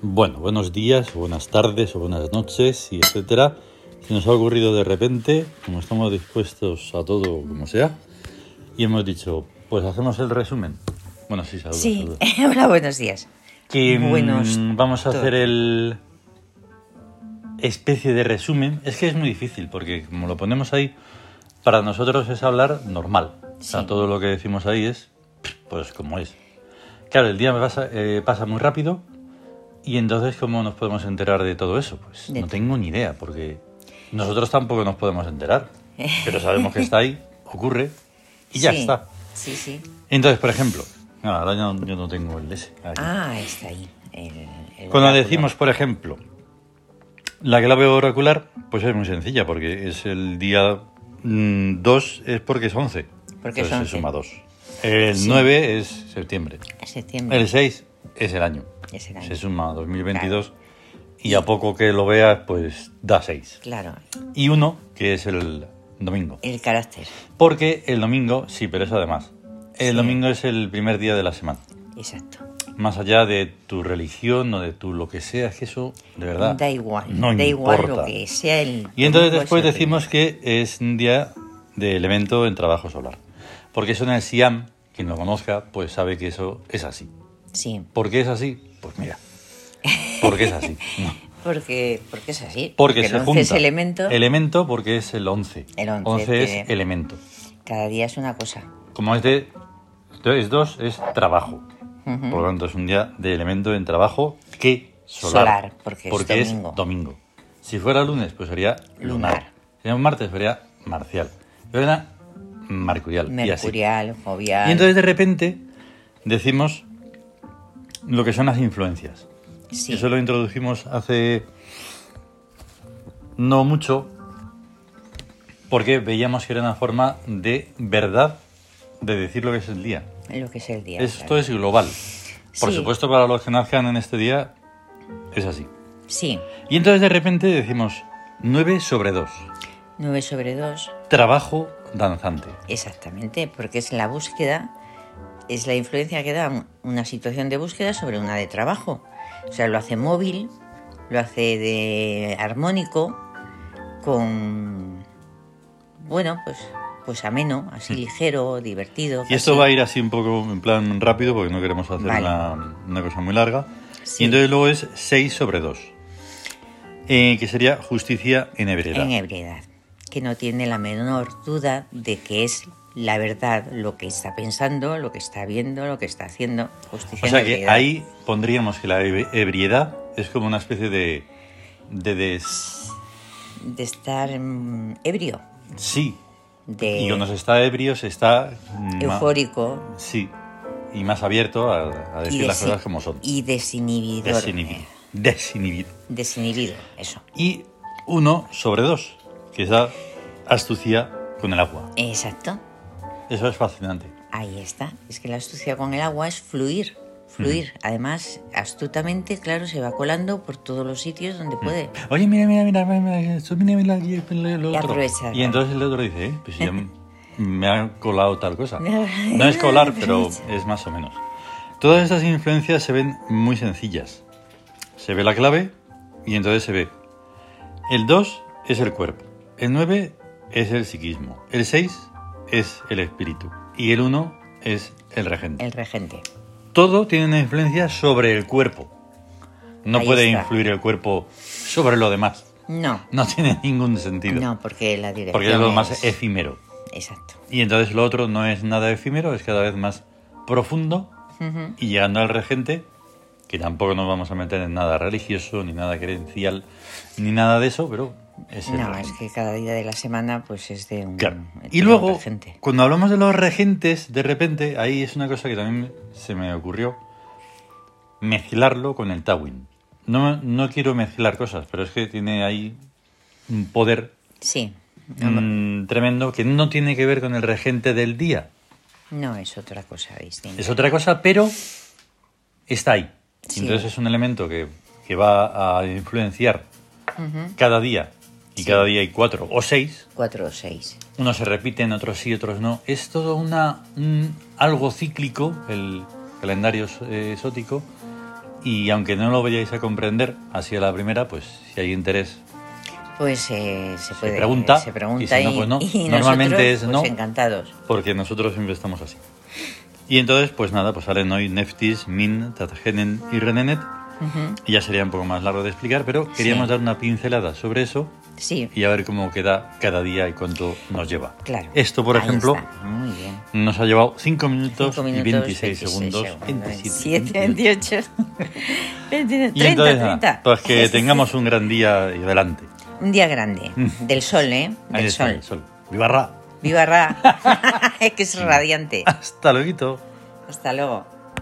Bueno, buenos días, o buenas tardes, o buenas noches, y etcétera. Se nos ha ocurrido de repente, como estamos dispuestos a todo como sea, y hemos dicho, pues hacemos el resumen. Bueno, sí, saludos. Sí, saludos. hola, buenos días. Que mm, Buenos vamos a hacer el especie de resumen. Es que es muy difícil, porque como lo ponemos ahí, para nosotros es hablar normal. O sea, Sí. todo lo que decimos ahí es, pues como es. Claro, el día me pasa, eh, pasa muy rápido y entonces ¿cómo nos podemos enterar de todo eso? Pues De no tengo ni idea, porque nosotros tampoco nos podemos enterar, pero sabemos que está ahí, ocurre y ya Sí, está. Sí, sí. Entonces, por ejemplo, no, ahora yo, yo no tengo el S. aquí. Ah, está ahí. el- el Cuando decimos, por ejemplo, la clave oracular, pues es muy sencilla, porque es el día 2 es porque es 11. Porque es Entonces se 11. suma 2. El Sí. 9 es septiembre. Septiembre. El 6 es el año. Es el año. Se suma 2022 y a poco que lo veas, pues da 6. Claro, Y 1, que es el domingo. el carácter. Porque el domingo, sí, pero eso además. El Sí. domingo es el primer día de la semana. Exacto. Más allá de tu religión o de tu lo que sea, es que eso, de verdad. Da igual. No da igual lo que sea el. Y entonces después decimos que es un día de elemento en trabajo solar. Porque eso en el Siam, quien lo conozca, pues sabe que eso es así. Sí, ¿Por qué es así? Pues mira. Porque es así. No. porque, porque es así. Porque, el se 11 junta. es elemento. Elemento porque es el 11. El 11 es elemento. Cada día es una cosa. Como es de... Es dos, es trabajo. Por lo tanto, es un día de elemento en trabajo que solar. Solar, porque es domingo. domingo. Si fuera lunes, pues sería lunar. Lunar. Si fuera martes, sería marcial. Si fuera mercurial. y así. Mercurial, jovial. Y entonces de repente decimos lo que son las influencias. Sí. Eso lo introdujimos hace no mucho porque veíamos que era una forma de verdad de decir lo que es el día. Lo que es el día. Esto claro. es global. Por Sí. supuesto, para los que nazcan en este día es así. Sí. Y entonces de repente decimos 9 sobre 2. 9 sobre 2. Trabajo danzante. Exactamente, porque es la búsqueda, es la influencia que da un- una situación de búsqueda sobre una de trabajo. O sea, lo hace móvil, lo hace de armónico, con, bueno, pues, pues ameno, así ligero, divertido. Y esto va a ir así un poco en plan rápido porque no queremos hacer Vale. una, una cosa muy larga. Sí. Y entonces luego es 6 sobre 2. que sería justicia en ebriedad. En ebriedad, que no tiene la menor duda de que es la verdad lo que está pensando, lo que está viendo, lo que está haciendo. Justicia O sea que ahí pondríamos que la eb- ebriedad es como una especie de, de des... De estar mm, ebrio, Sí. de Y cuando se está ebrio se está... ma- eufórico Sí. Y más abierto a, a decir las cosas como son. y desinhibidor. Desinhibido. Desinhibido. Desinhibido, eso. Y 1 sobre 2, que es la astucia con el agua. Exacto. Eso es fascinante. Ahí está. Es que la astucia con el agua es fluir. Fluir. Además, astutamente, claro, se va colando por todos los sitios donde puede. Oye, mira, mira, mira, mira, mira, esto, mira, mira, lo Y otro. aprovecha, Y entonces el otro dice, eh, pues ya me ha colado tal cosa. No es colar, pero es más o menos. Todas estas influencias se ven muy sencillas. Se ve la clave y entonces se ve. El 2 es el cuerpo. El 9 es el psiquismo. El 6 es el espíritu. Y el 1 es el regente. El regente. Todo tiene una influencia sobre el cuerpo. No Ahí puede está. influir el cuerpo sobre lo demás. No. No tiene ningún sentido. No, porque la dirección. porque es lo más es- efímero. Exacto. Y entonces lo otro no es nada efímero, es cada vez más profundo. Y llegando al regente, que tampoco nos vamos a meter en nada religioso, ni nada creencial, ni nada de eso, pero No, es que cada día de la semana pues es de un, Claro. Y luego, regente. cuando hablamos de los regentes, de repente, ahí es una cosa que también se me ocurrió, mezclarlo con el Tawin. No, no quiero mezclar cosas, pero es que tiene ahí un poder Sí. mm, tremendo que no tiene que ver con el regente del día. No es otra cosa distinta. Es otra cosa, pero está ahí. Sí. Entonces es un elemento que, que va a influenciar cada día. Y Sí. cada día hay cuatro o seis. Cuatro o seis. Unos se repiten, otros sí, otros no. Es todo una, un- algo cíclico, el calendario eh, exótico, Y aunque no lo vayáis a comprender así a la primera, pues si hay interés, Pues eh, se puede pregunta, se pregunta y si no, pues no. y Normalmente nosotros, es pues, no. encantados. porque nosotros siempre estamos así. Y entonces, pues nada, pues salen hoy Neftis, Min, Tatgenen y Renenet. Ujú. Y ya sería un poco más largo de explicar, pero queríamos Sí. dar una pincelada sobre eso Sí, y a ver cómo queda cada día y cuánto nos lleva. claro. Esto, por Ahí ejemplo. Muy bien. nos ha llevado 5 minutos, Cinco y minutos, 26, segundos, 27, 27, 28, 29, Y 30, entonces, nada, 30. pues que tengamos un gran día y adelante. Un día grande. Del sol, ¿eh? Ahí Del está sol. el sol. ¡Viva Ra! Viva Ra. es que es radiante. Hasta luego. Hasta luego.